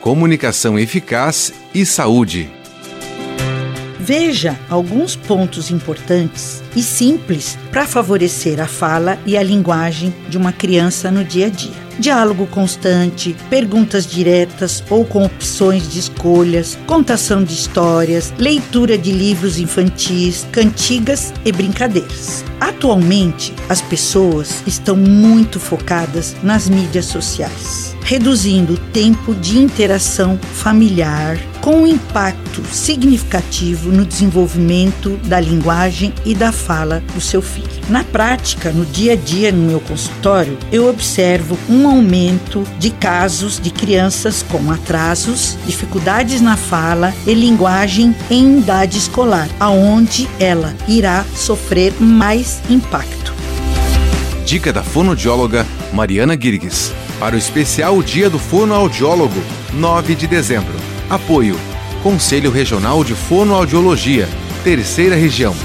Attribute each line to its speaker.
Speaker 1: comunicação eficaz e saúde.
Speaker 2: Veja alguns pontos importantes e simples para favorecer a fala e a linguagem de uma criança no dia a dia diálogo constante, perguntas diretas ou com opções de escolhas, contação de histórias, leitura de livros infantis, cantigas e brincadeiras. Atualmente, as pessoas estão muito focadas nas mídias sociais, reduzindo o tempo de interação familiar, com um impacto significativo no desenvolvimento da linguagem e da fala do seu filho. Na prática, no dia a dia no meu consultório, eu observo um aumento de casos de crianças com atrasos, dificuldades na fala e linguagem em idade escolar, aonde ela irá sofrer mais impacto.
Speaker 1: Dica da fonoaudióloga Mariana Girgues. Para o especial Dia do Fonoaudiólogo, 9 de dezembro. Apoio: Conselho Regional de Fonoaudiologia, Terceira Região.